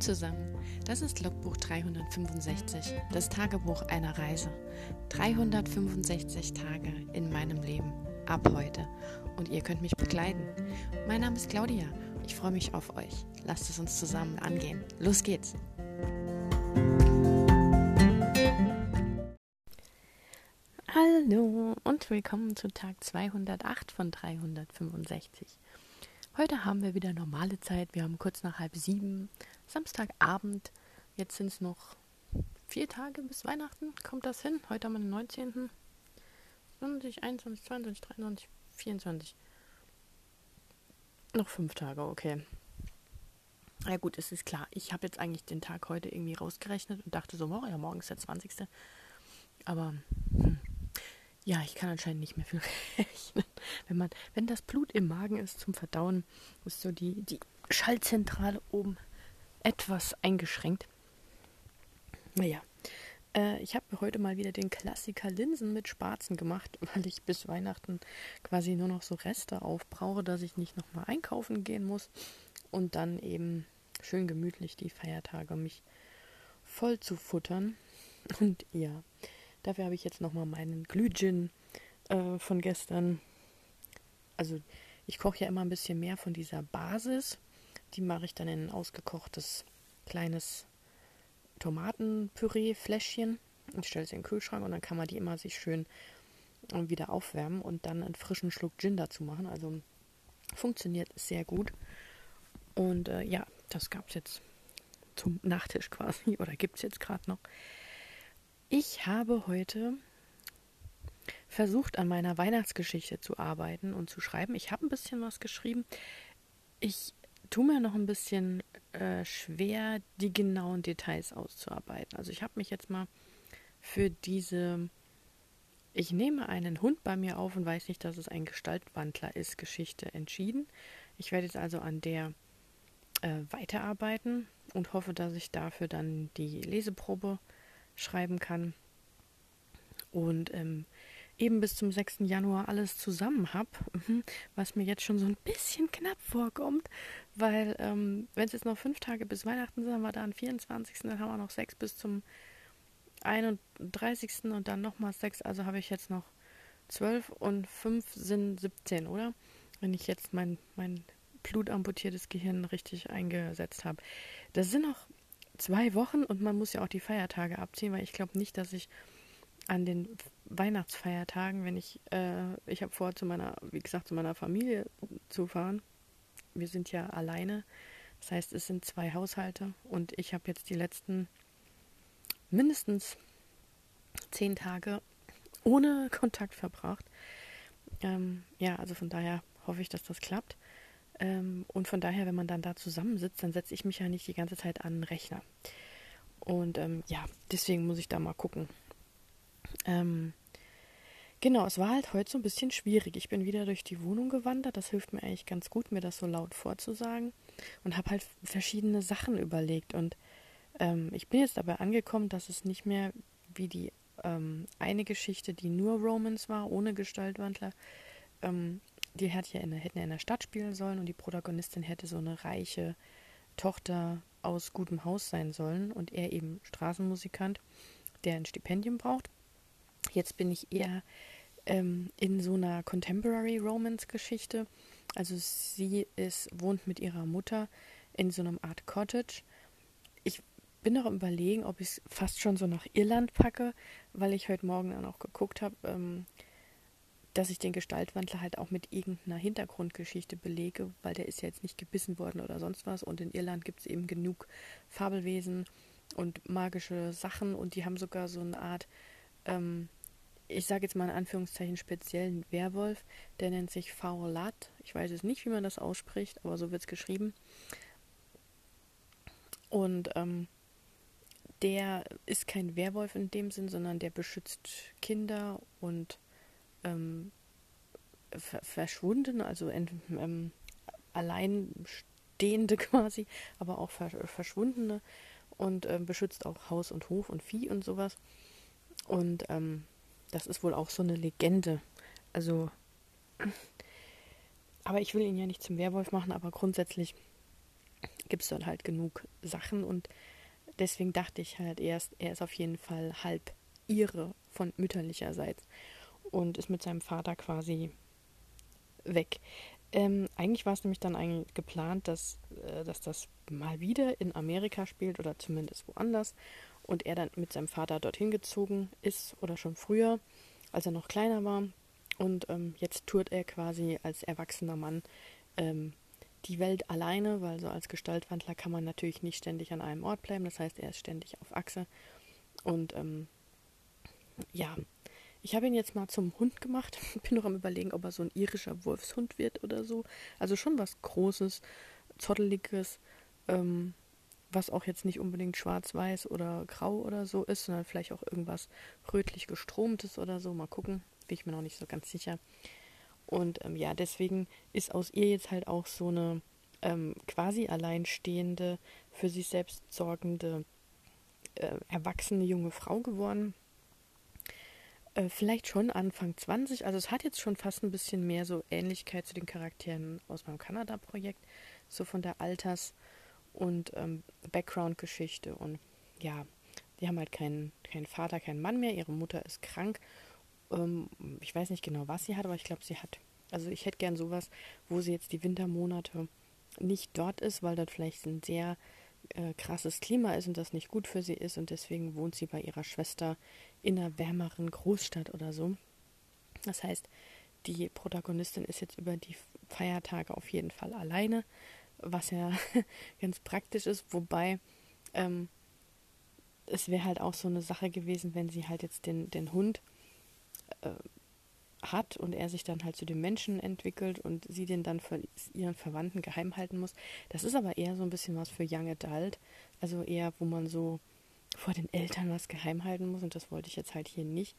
Zusammen, das ist Logbuch 365, das Tagebuch einer Reise. 365 Tage in meinem Leben, ab heute. Und ihr könnt mich begleiten. Mein Name ist Claudia, ich freue mich auf euch. Lasst es uns zusammen angehen. Los geht's! Hallo und willkommen zu Tag 208 von 365. Heute haben wir wieder normale Zeit. Wir haben kurz nach halb sieben, Samstagabend. Jetzt sind es noch vier Tage bis Weihnachten. Kommt das hin? Heute haben wir den 19. 20, 21, 22, 23, 24. Noch fünf Tage, okay. Ja gut, es ist klar. Ich habe jetzt eigentlich den Tag heute irgendwie rausgerechnet und dachte so, oh ja, morgen ist der 20. Aber hm, ja, ich kann anscheinend nicht mehr viel rechnen. Wenn man, wenn das Blut im Magen ist zum Verdauen, ist so die, die Schallzentrale oben etwas eingeschränkt. Naja, äh, ich habe heute mal wieder den Klassiker Linsen mit Spatzen gemacht, weil ich bis Weihnachten quasi nur noch so Reste aufbrauche, dass ich nicht nochmal einkaufen gehen muss und dann eben schön gemütlich die Feiertage mich voll zu futtern. Und ja, Dafür habe ich jetzt nochmal meinen Glühgin äh, von gestern. Also ich koche ja immer ein bisschen mehr von dieser Basis. Die mache ich dann in ein ausgekochtes kleines Tomatenpüree-Fläschchen und stelle es in den Kühlschrank und dann kann man die immer sich schön äh, wieder aufwärmen und dann einen frischen Schluck Gin dazu machen. Also funktioniert sehr gut. Und äh, ja, das gab es jetzt zum Nachtisch quasi oder gibt es jetzt gerade noch. Ich habe heute versucht, an meiner Weihnachtsgeschichte zu arbeiten und zu schreiben. Ich habe ein bisschen was geschrieben. Ich tue mir noch ein bisschen äh, schwer, die genauen Details auszuarbeiten. Also ich habe mich jetzt mal für diese Ich nehme einen Hund bei mir auf und weiß nicht, dass es ein Gestaltwandler ist, Geschichte entschieden. Ich werde jetzt also an der äh, weiterarbeiten und hoffe, dass ich dafür dann die Leseprobe schreiben kann. Und ähm, eben bis zum 6. Januar alles zusammen habe, mhm, was mir jetzt schon so ein bisschen knapp vorkommt, weil ähm, wenn es jetzt noch fünf Tage bis Weihnachten sind, haben wir da am 24. Dann haben wir noch sechs bis zum 31. und dann nochmal sechs, also habe ich jetzt noch zwölf und fünf sind 17, oder? Wenn ich jetzt mein, mein blutamputiertes Gehirn richtig eingesetzt habe. Das sind noch zwei Wochen und man muss ja auch die Feiertage abziehen, weil ich glaube nicht, dass ich an den Weihnachtsfeiertagen, wenn ich, äh, ich habe vor, zu meiner, wie gesagt, zu meiner Familie zu fahren. Wir sind ja alleine. Das heißt, es sind zwei Haushalte und ich habe jetzt die letzten mindestens zehn Tage ohne Kontakt verbracht. Ähm, ja, also von daher hoffe ich, dass das klappt. Ähm, und von daher, wenn man dann da zusammensitzt, dann setze ich mich ja nicht die ganze Zeit an den Rechner. Und ähm, ja, deswegen muss ich da mal gucken. Ähm, genau, es war halt heute so ein bisschen schwierig. Ich bin wieder durch die Wohnung gewandert. Das hilft mir eigentlich ganz gut, mir das so laut vorzusagen. Und habe halt verschiedene Sachen überlegt. Und ähm, ich bin jetzt dabei angekommen, dass es nicht mehr wie die ähm, eine Geschichte, die nur Romans war, ohne Gestaltwandler, ähm, die hätte ja in, hätten ja in der Stadt spielen sollen und die Protagonistin hätte so eine reiche Tochter aus gutem Haus sein sollen und er eben Straßenmusikant, der ein Stipendium braucht. Jetzt bin ich eher ähm, in so einer Contemporary Romance Geschichte. Also sie ist, wohnt mit ihrer Mutter in so einem Art Cottage. Ich bin noch überlegen, ob ich es fast schon so nach Irland packe, weil ich heute Morgen dann auch geguckt habe. Ähm, dass ich den Gestaltwandler halt auch mit irgendeiner Hintergrundgeschichte belege, weil der ist ja jetzt nicht gebissen worden oder sonst was. Und in Irland gibt es eben genug Fabelwesen und magische Sachen und die haben sogar so eine Art, ähm, ich sage jetzt mal in Anführungszeichen speziellen Werwolf, der nennt sich Faulat. Ich weiß jetzt nicht, wie man das ausspricht, aber so wird es geschrieben. Und ähm, der ist kein Werwolf in dem Sinn, sondern der beschützt Kinder und ähm, verschwunden, also ähm, alleinstehende quasi, aber auch verschwundene und ähm, beschützt auch Haus und Hof und Vieh und sowas. Und ähm, das ist wohl auch so eine Legende. Also, aber ich will ihn ja nicht zum Werwolf machen, aber grundsätzlich gibt es dort halt genug Sachen und deswegen dachte ich halt erst, er ist auf jeden Fall halb ihre von mütterlicherseits und ist mit seinem Vater quasi weg. Ähm, eigentlich war es nämlich dann eigentlich geplant, dass, äh, dass das mal wieder in Amerika spielt oder zumindest woanders und er dann mit seinem Vater dorthin gezogen ist oder schon früher, als er noch kleiner war. Und ähm, jetzt tourt er quasi als erwachsener Mann ähm, die Welt alleine, weil so als Gestaltwandler kann man natürlich nicht ständig an einem Ort bleiben. Das heißt, er ist ständig auf Achse. Und ähm, ja, ich habe ihn jetzt mal zum Hund gemacht. Bin noch am überlegen, ob er so ein irischer Wolfshund wird oder so. Also schon was Großes, Zotteliges, ähm, was auch jetzt nicht unbedingt schwarz-weiß oder grau oder so ist, sondern vielleicht auch irgendwas rötlich gestromtes oder so. Mal gucken, bin ich mir noch nicht so ganz sicher. Und ähm, ja, deswegen ist aus ihr jetzt halt auch so eine ähm, quasi alleinstehende, für sich selbst sorgende, äh, erwachsene junge Frau geworden. Äh, vielleicht schon Anfang 20. Also es hat jetzt schon fast ein bisschen mehr so Ähnlichkeit zu den Charakteren aus meinem Kanada-Projekt, so von der Alters- und ähm, Background-Geschichte. Und ja, die haben halt keinen, keinen Vater, keinen Mann mehr. Ihre Mutter ist krank ähm, ich weiß nicht genau, was sie hat, aber ich glaube, sie hat. Also ich hätte gern sowas, wo sie jetzt die Wintermonate nicht dort ist, weil dort vielleicht ein sehr äh, krasses Klima ist und das nicht gut für sie ist und deswegen wohnt sie bei ihrer Schwester in einer wärmeren Großstadt oder so. Das heißt, die Protagonistin ist jetzt über die Feiertage auf jeden Fall alleine, was ja ganz praktisch ist, wobei ähm, es wäre halt auch so eine Sache gewesen, wenn sie halt jetzt den, den Hund äh, hat und er sich dann halt zu dem Menschen entwickelt und sie den dann von ihren Verwandten geheim halten muss. Das ist aber eher so ein bisschen was für Young Adult, also eher, wo man so vor den Eltern was geheim halten muss und das wollte ich jetzt halt hier nicht.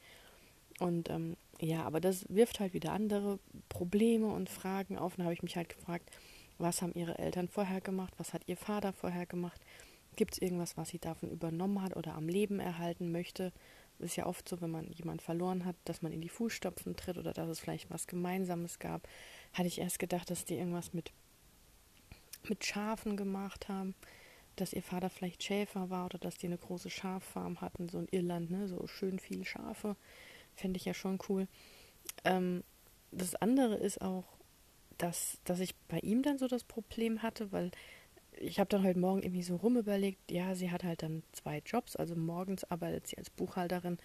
Und ähm, ja, aber das wirft halt wieder andere Probleme und Fragen auf. Und da habe ich mich halt gefragt, was haben ihre Eltern vorher gemacht, was hat ihr Vater vorher gemacht, gibt es irgendwas, was sie davon übernommen hat oder am Leben erhalten möchte, ist ja oft so, wenn man jemanden verloren hat, dass man in die Fußstapfen tritt oder dass es vielleicht was Gemeinsames gab. Hatte ich erst gedacht, dass die irgendwas mit, mit Schafen gemacht haben, dass ihr Vater vielleicht Schäfer war oder dass die eine große Schaffarm hatten, so in Irland, ne, so schön viele Schafe. Fände ich ja schon cool. Ähm, das andere ist auch, dass, dass ich bei ihm dann so das Problem hatte, weil ich habe dann heute Morgen irgendwie so rumüberlegt, ja, sie hat halt dann zwei Jobs. Also morgens arbeitet sie als Buchhalterin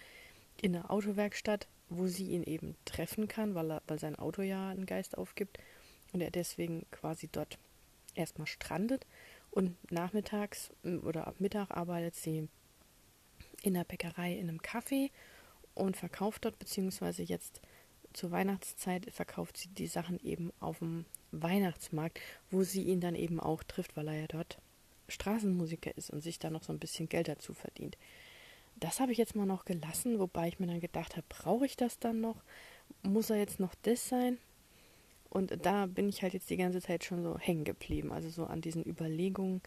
in einer Autowerkstatt, wo sie ihn eben treffen kann, weil, er, weil sein Auto ja einen Geist aufgibt und er deswegen quasi dort erstmal strandet. Und nachmittags oder ab Mittag arbeitet sie in der Bäckerei in einem Café und verkauft dort, beziehungsweise jetzt zur Weihnachtszeit verkauft sie die Sachen eben auf dem Weihnachtsmarkt, wo sie ihn dann eben auch trifft, weil er ja dort Straßenmusiker ist und sich da noch so ein bisschen Geld dazu verdient. Das habe ich jetzt mal noch gelassen, wobei ich mir dann gedacht habe, brauche ich das dann noch? Muss er jetzt noch das sein? Und da bin ich halt jetzt die ganze Zeit schon so hängen geblieben, also so an diesen Überlegungen,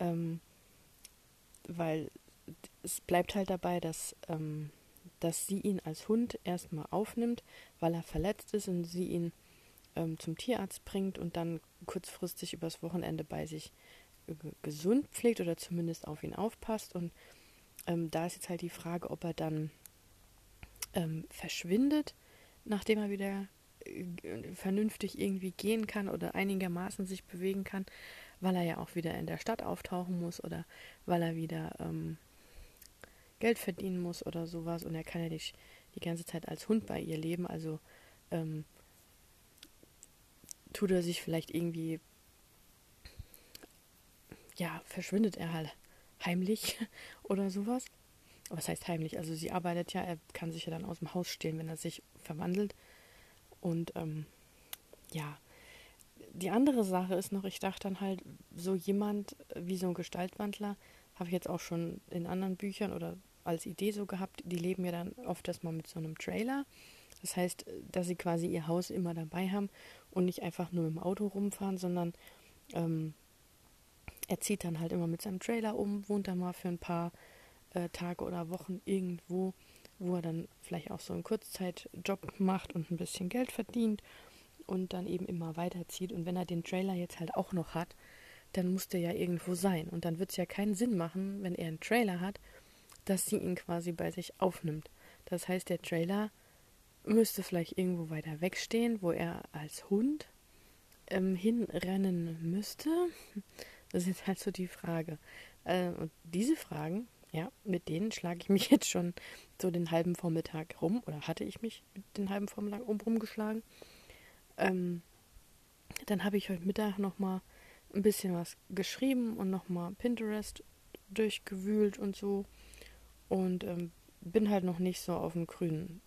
ähm, weil es bleibt halt dabei, dass, ähm, dass sie ihn als Hund erstmal aufnimmt, weil er verletzt ist und sie ihn ähm, zum Tierarzt bringt und dann kurzfristig übers Wochenende bei sich äh, gesund pflegt oder zumindest auf ihn aufpasst. Und ähm, da ist jetzt halt die Frage, ob er dann ähm, verschwindet, nachdem er wieder äh, vernünftig irgendwie gehen kann oder einigermaßen sich bewegen kann, weil er ja auch wieder in der Stadt auftauchen muss oder weil er wieder ähm, Geld verdienen muss oder sowas und er kann ja nicht die ganze Zeit als Hund bei ihr leben, also ähm, tut er sich vielleicht irgendwie, ja, verschwindet er halt heimlich oder sowas. Was heißt heimlich? Also sie arbeitet ja, er kann sich ja dann aus dem Haus stehlen, wenn er sich verwandelt. Und ähm, ja, die andere Sache ist noch, ich dachte dann halt, so jemand wie so ein Gestaltwandler, habe ich jetzt auch schon in anderen Büchern oder als Idee so gehabt, die leben ja dann oft erstmal mit so einem Trailer. Das heißt, dass sie quasi ihr Haus immer dabei haben und nicht einfach nur im Auto rumfahren, sondern ähm, er zieht dann halt immer mit seinem Trailer um, wohnt dann mal für ein paar äh, Tage oder Wochen irgendwo, wo er dann vielleicht auch so einen Kurzzeitjob macht und ein bisschen Geld verdient und dann eben immer weiterzieht. Und wenn er den Trailer jetzt halt auch noch hat, dann muss der ja irgendwo sein. Und dann wird es ja keinen Sinn machen, wenn er einen Trailer hat, dass sie ihn quasi bei sich aufnimmt. Das heißt, der Trailer müsste vielleicht irgendwo weiter wegstehen, wo er als Hund ähm, hinrennen müsste. Das ist halt so die Frage. Äh, und diese Fragen, ja, mit denen schlage ich mich jetzt schon so den halben Vormittag rum, oder hatte ich mich den halben Vormittag um, rumgeschlagen. Ähm, dann habe ich heute Mittag nochmal ein bisschen was geschrieben und nochmal Pinterest durchgewühlt und so. Und ähm, bin halt noch nicht so auf den grünen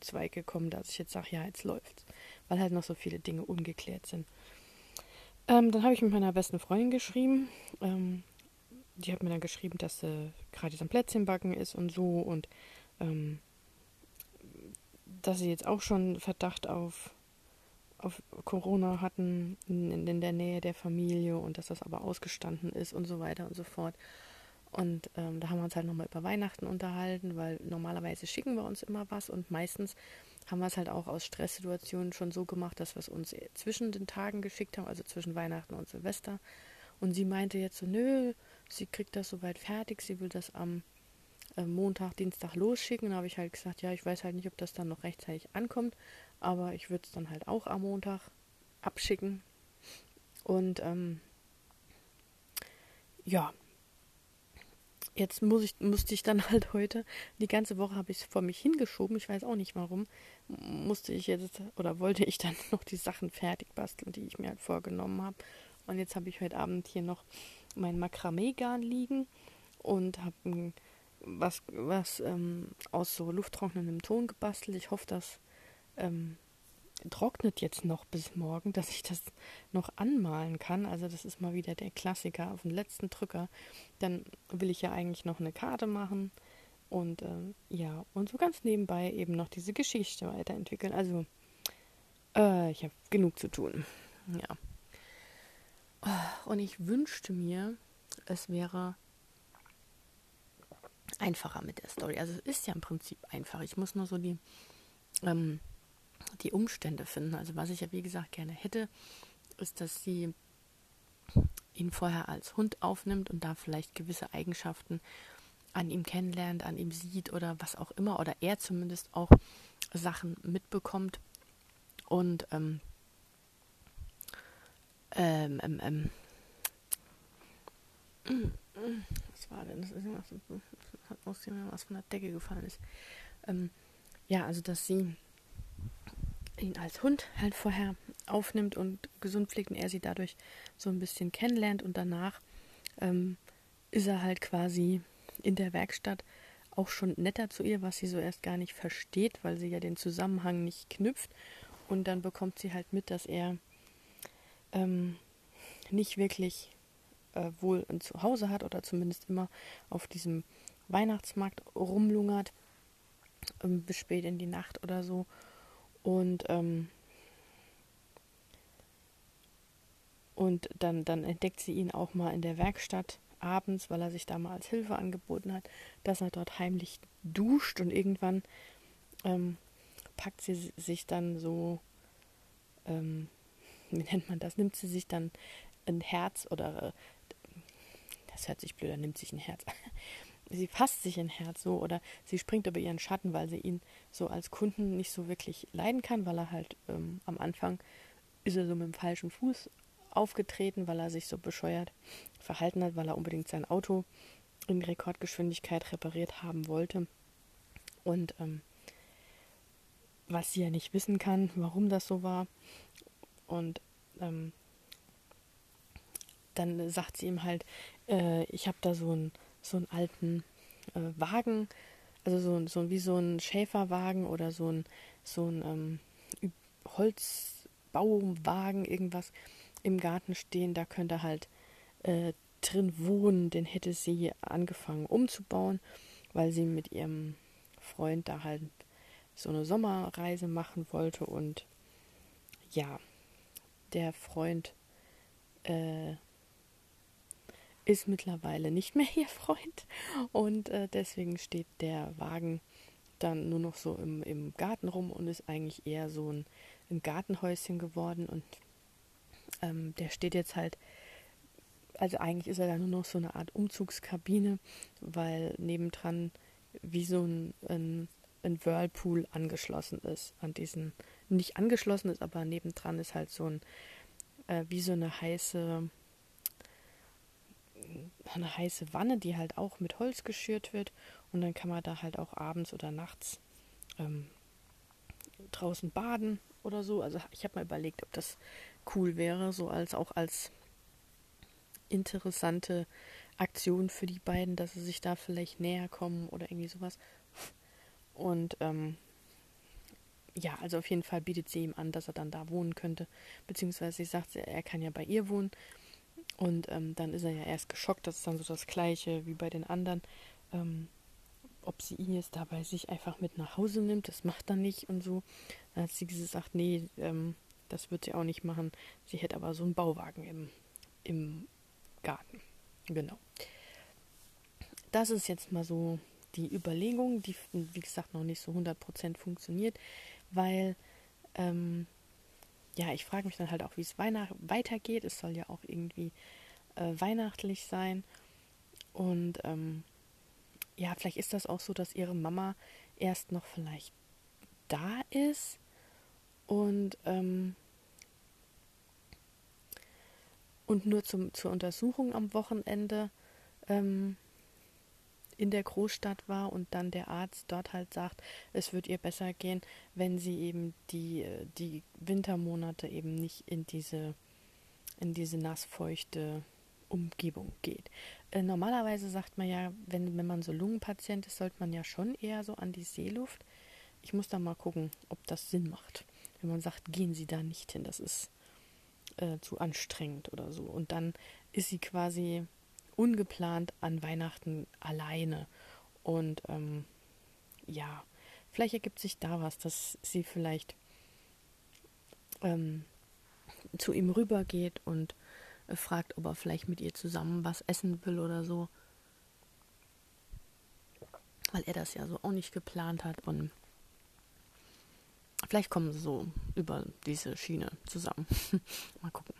Zweig gekommen, dass ich jetzt sage, ja, jetzt läuft's. Weil halt noch so viele Dinge ungeklärt sind. Ähm, dann habe ich mit meiner besten Freundin geschrieben. Ähm, die hat mir dann geschrieben, dass sie gerade am Plätzchenbacken ist und so und ähm, dass sie jetzt auch schon Verdacht auf, auf Corona hatten in, in, der Nähe der Familie und dass das aber ausgestanden ist und so weiter und so fort. Und ähm, da haben wir uns halt nochmal über Weihnachten unterhalten, weil normalerweise schicken wir uns immer was und meistens haben wir es halt auch aus Stresssituationen schon so gemacht, dass wir es uns zwischen den Tagen geschickt haben, also zwischen Weihnachten und Silvester. Und sie meinte jetzt so, nö, sie kriegt das soweit fertig, sie will das am äh, Montag, Dienstag losschicken. Da habe ich halt gesagt, ja, ich weiß halt nicht, ob das dann noch rechtzeitig ankommt, aber ich würde es dann halt auch am Montag abschicken. Und ähm, ja, jetzt muss ich, musste ich dann halt heute, die ganze Woche habe ich es vor mich hingeschoben, ich weiß auch nicht warum, musste ich jetzt oder wollte ich dann noch die Sachen fertig basteln, die ich mir halt vorgenommen habe. Und jetzt habe ich heute Abend hier noch mein Makramee-Garn liegen und habe was, was ähm, aus so lufttrocknendem Ton gebastelt. Ich hoffe, das ähm, trocknet jetzt noch bis morgen, dass ich das noch anmalen kann. Also das ist mal wieder der Klassiker auf den letzten Drücker. Dann will ich ja eigentlich noch eine Karte machen und äh, ja, und so ganz nebenbei eben noch diese Geschichte weiterentwickeln. Also äh, ich habe genug zu tun. Ja. Und ich wünschte mir, es wäre einfacher mit der Story. Also es ist ja im Prinzip einfach. Ich muss nur so die, ähm, die Umstände finden. Also was ich ja wie gesagt gerne hätte, ist, dass sie ihn vorher als Hund aufnimmt und da vielleicht gewisse Eigenschaften an ihm kennenlernt, an ihm sieht oder was auch immer, oder er zumindest auch Sachen mitbekommt und ähm, ähm, ähm, ähm. Was war denn? Das ist irgendwas, hat aussehen, was von der Decke gefallen ist. Ähm, ja, also dass sie ihn als Hund halt vorher aufnimmt und gesund pflegt und er sie dadurch so ein bisschen kennenlernt und danach ähm, ist er halt quasi in der Werkstatt auch schon netter zu ihr, was sie so erst gar nicht versteht, weil sie ja den Zusammenhang nicht knüpft und dann bekommt sie halt mit, dass er ähm, nicht wirklich äh, wohl ein Zuhause hat oder zumindest immer auf diesem Weihnachtsmarkt rumlungert ähm, bis spät in die Nacht oder so. Und ähm, und dann, dann entdeckt sie ihn auch mal in der Werkstatt abends, weil er sich da mal als Hilfe angeboten hat, dass er dort heimlich duscht und irgendwann ähm, packt sie sich dann so ähm, wie nennt man das, nimmt sie sich dann ein Herz oder äh, das hört sich blöder, nimmt sich ein Herz. Sie fasst sich ein Herz so oder sie springt über ihren Schatten, weil sie ihn so als Kunden nicht so wirklich leiden kann, weil er halt ähm, am Anfang ist er so mit dem falschen Fuß aufgetreten, weil er sich so bescheuert verhalten hat, weil er unbedingt sein Auto in Rekordgeschwindigkeit repariert haben wollte. Und ähm, was sie ja nicht wissen kann, warum das so war. Und ähm, dann sagt sie ihm halt, äh, ich habe da so einen so einen alten äh, Wagen, also so, so wie so ein Schäferwagen oder so ein so ein ähm, Holzbauwagen, irgendwas im Garten stehen, da könnte halt äh, drin wohnen. Den hätte sie angefangen umzubauen, weil sie mit ihrem Freund da halt so eine Sommerreise machen wollte und ja, der Freund äh, ist mittlerweile nicht mehr ihr Freund. Und äh, deswegen steht der Wagen dann nur noch so im, im Garten rum und ist eigentlich eher so ein, ein Gartenhäuschen geworden. Und ähm, der steht jetzt halt also eigentlich ist er da nur noch so eine Art Umzugskabine, weil nebendran wie so ein, ein, ein Whirlpool angeschlossen ist an diesen, nicht angeschlossen ist, aber nebendran ist halt so ein, äh, wie so eine heiße, eine heiße Wanne, die halt auch mit Holz geschürt wird und dann kann man da halt auch abends oder nachts ähm, draußen baden oder so. Also ich habe mal überlegt, ob das cool wäre, so als auch als interessante Aktion für die beiden, dass sie sich da vielleicht näher kommen oder irgendwie sowas. Und ähm, ja, also auf jeden Fall bietet sie ihm an, dass er dann da wohnen könnte. Beziehungsweise sie sagt, er kann ja bei ihr wohnen. Und ähm, dann ist er ja erst geschockt, das ist dann so das gleiche wie bei den anderen. Ähm, ob sie ihn jetzt dabei sich einfach mit nach Hause nimmt, das macht er nicht und so. Dann hat sie gesagt, nee, ähm, das wird sie auch nicht machen. Sie hätte aber so einen Bauwagen im, im Garten. Genau. Das ist jetzt mal so die Überlegung, die wie gesagt noch nicht so 100% funktioniert, weil ähm, ja, ich frage mich dann halt auch, wie es weitergeht. Es soll ja auch irgendwie äh, weihnachtlich sein. Und ähm, ja, vielleicht ist das auch so, dass ihre Mama erst noch vielleicht da ist und ähm, und nur zum, zur Untersuchung am Wochenende ähm, in der Großstadt war und dann der Arzt dort halt sagt, es wird ihr besser gehen, wenn sie eben die, die Wintermonate eben nicht in diese, in diese nassfeuchte Umgebung geht. Äh, normalerweise sagt man ja, wenn, wenn man so Lungenpatient ist, sollte man ja schon eher so an die Seeluft. Ich muss da mal gucken, ob das Sinn macht. Wenn man sagt, gehen Sie da nicht hin, das ist äh, zu anstrengend oder so. Und dann ist sie quasi ungeplant an Weihnachten alleine. Und ähm, ja, vielleicht ergibt sich da was, dass sie vielleicht ähm, zu ihm rübergeht und äh, fragt, ob er vielleicht mit ihr zusammen was essen will oder so. Weil er das ja so auch nicht geplant hat und Vielleicht kommen sie so über diese Schiene zusammen. Mal gucken.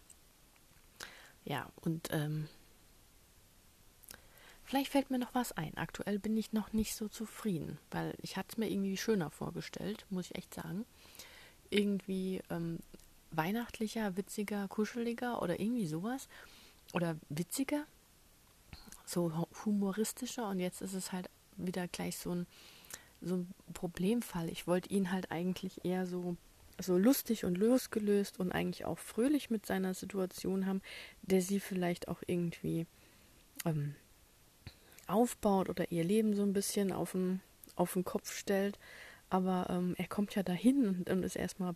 Ja, und ähm, vielleicht fällt mir noch was ein. Aktuell bin ich noch nicht so zufrieden, weil ich hatte es mir irgendwie schöner vorgestellt, muss ich echt sagen. Irgendwie ähm, weihnachtlicher, witziger, kuscheliger oder irgendwie sowas. Oder witziger, so humoristischer. Und jetzt ist es halt wieder gleich so ein so ein Problemfall. Ich wollte ihn halt eigentlich eher so, so lustig und losgelöst und eigentlich auch fröhlich mit seiner Situation haben, der sie vielleicht auch irgendwie ähm, aufbaut oder ihr Leben so ein bisschen auf den, auf den Kopf stellt. Aber ähm, er kommt ja dahin und, und ist erstmal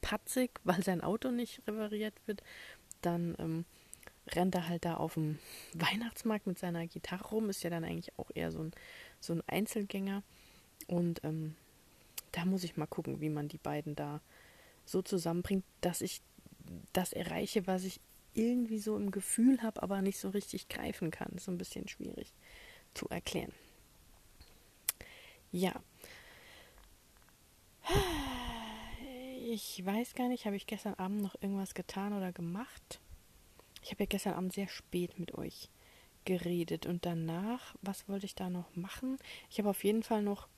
patzig, weil sein Auto nicht repariert wird. Dann ähm, rennt er halt da auf dem Weihnachtsmarkt mit seiner Gitarre rum, ist ja dann eigentlich auch eher so ein, so ein Einzelgänger. Und ähm, da muss ich mal gucken, wie man die beiden da so zusammenbringt, dass ich das erreiche, was ich irgendwie so im Gefühl habe, aber nicht so richtig greifen kann. So ein bisschen schwierig zu erklären. Ja. Ich weiß gar nicht, habe ich gestern Abend noch irgendwas getan oder gemacht? Ich habe ja gestern Abend sehr spät mit euch geredet und danach, was wollte ich da noch machen? Ich habe auf jeden Fall noch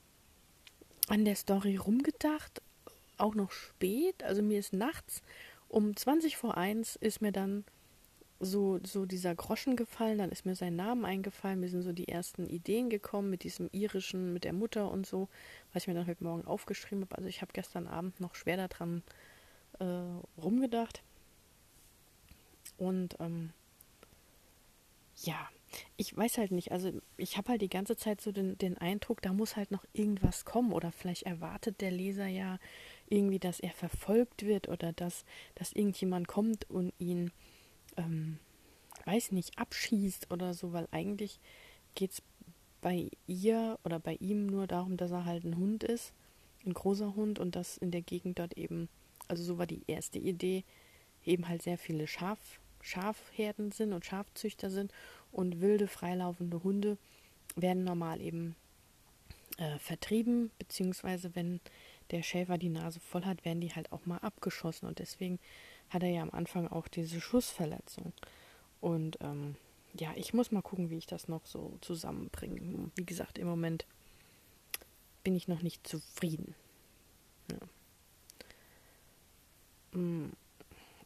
an der Story rumgedacht, auch noch spät, also mir ist nachts um 20 vor 1 ist mir dann so, so dieser Groschen gefallen, dann ist mir sein Name eingefallen, mir sind so die ersten Ideen gekommen mit diesem irischen, mit der Mutter und so, was ich mir dann heute Morgen aufgeschrieben habe. Also ich habe gestern Abend noch schwer daran äh, rumgedacht. Und ähm, ja, ich weiß halt nicht, also ich habe halt die ganze Zeit so den, den Eindruck, da muss halt noch irgendwas kommen oder vielleicht erwartet der Leser ja irgendwie, dass er verfolgt wird oder dass, dass irgendjemand kommt und ihn, ähm, weiß nicht, abschießt oder so, weil eigentlich geht es bei ihr oder bei ihm nur darum, dass er halt ein Hund ist, ein großer Hund und dass in der Gegend dort eben, also so war die erste Idee, eben halt sehr viele Schaf, Schafherden sind und Schafzüchter sind und wilde freilaufende Hunde werden normal eben äh, vertrieben, beziehungsweise wenn der Schäfer die Nase voll hat, werden die halt auch mal abgeschossen und deswegen hat er ja am Anfang auch diese Schussverletzung. Und ähm, ja, ich muss mal gucken, wie ich das noch so zusammenbringe. Wie gesagt, im Moment bin ich noch nicht zufrieden. Ja. Hm,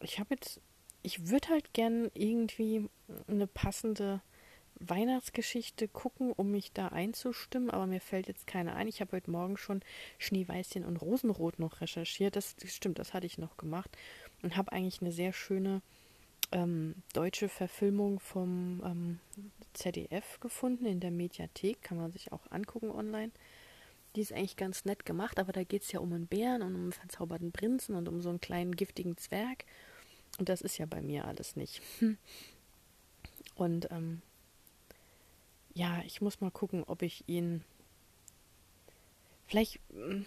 ich habe jetzt, ich würde halt gern irgendwie eine passende Weihnachtsgeschichte gucken, um mich da einzustimmen, aber mir fällt jetzt keine ein. Ich habe heute Morgen schon Schneeweißchen und Rosenrot noch recherchiert. Das stimmt, das hatte ich noch gemacht und habe eigentlich eine sehr schöne ähm, deutsche Verfilmung vom ähm, ZDF gefunden in der Mediathek. Kann man sich auch angucken online. Die ist eigentlich ganz nett gemacht, aber da geht es ja um einen Bären und um einen verzauberten Prinzen und um so einen kleinen giftigen Zwerg. Und das ist ja bei mir alles nicht. Und ähm, ja, ich muss mal gucken, ob ich ihn vielleicht. Hm,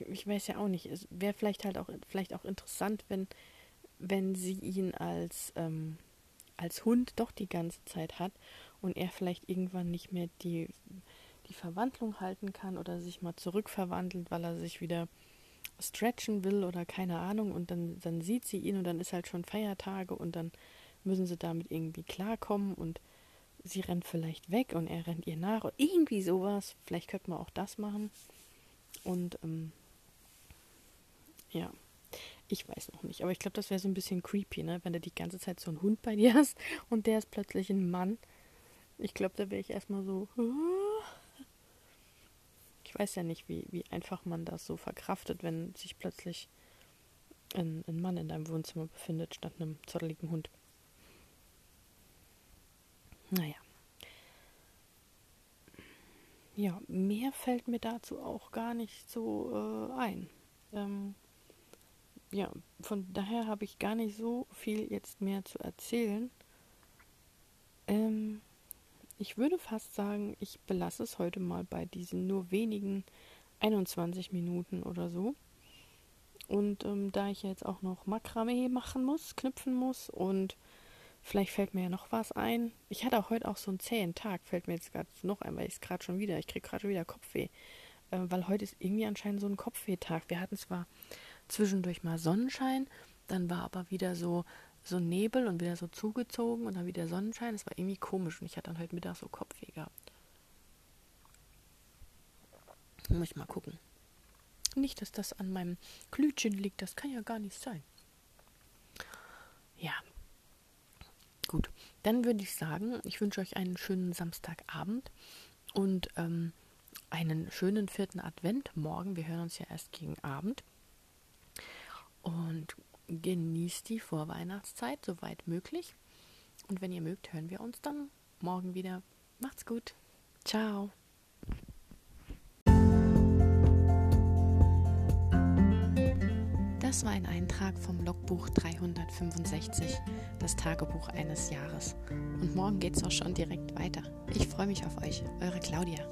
ich weiß ja auch nicht. Es wäre vielleicht halt auch vielleicht auch interessant, wenn wenn sie ihn als ähm, als Hund doch die ganze Zeit hat und er vielleicht irgendwann nicht mehr die die Verwandlung halten kann oder sich mal zurückverwandelt, weil er sich wieder stretchen will oder keine Ahnung und dann dann sieht sie ihn und dann ist halt schon Feiertage und dann müssen sie damit irgendwie klarkommen und sie rennt vielleicht weg und er rennt ihr nach. Irgendwie sowas. Vielleicht könnte man auch das machen. Und ähm, ja, ich weiß noch nicht. Aber ich glaube, das wäre so ein bisschen creepy, ne? Wenn du die ganze Zeit so einen Hund bei dir hast und der ist plötzlich ein Mann. Ich glaube, da wäre ich erstmal so. Ich weiß ja nicht, wie, wie einfach man das so verkraftet, wenn sich plötzlich ein, ein Mann in deinem Wohnzimmer befindet, statt einem zotteligen Hund. Naja. Ja, mehr fällt mir dazu auch gar nicht so äh, ein. Ähm, ja, von daher habe ich gar nicht so viel jetzt mehr zu erzählen. Ähm, ich würde fast sagen, ich belasse es heute mal bei diesen nur wenigen 21 Minuten oder so. Und ähm, da ich jetzt auch noch Makramee machen muss, knüpfen muss und Vielleicht fällt mir ja noch was ein. Ich hatte auch heute auch so einen zähen Tag, fällt mir jetzt gerade noch ein, weil ich es gerade schon wieder, ich kriege gerade wieder Kopfweh. Äh, weil heute ist irgendwie anscheinend so ein Kopfwehtag. Wir hatten zwar zwischendurch mal Sonnenschein, dann war aber wieder so, so Nebel und wieder so zugezogen und dann wieder Sonnenschein. Das war irgendwie komisch und ich hatte dann heute Mittag so Kopfweh gehabt. Muss ich mal gucken. Nicht, dass das an meinem Glütchen liegt, das kann ja gar nicht sein. Ja, Gut, dann würde ich sagen, ich wünsche euch einen schönen Samstagabend und ähm, einen schönen vierten Advent morgen. Wir hören uns ja erst gegen Abend. Und genießt die Vorweihnachtszeit, soweit möglich. Und wenn ihr mögt, hören wir uns dann morgen wieder. Macht's gut. Ciao. Das war ein Eintrag vom Logbuch 365, das Tagebuch eines Jahres. Und morgen geht's auch schon direkt weiter. Ich freue mich auf euch, eure Claudia.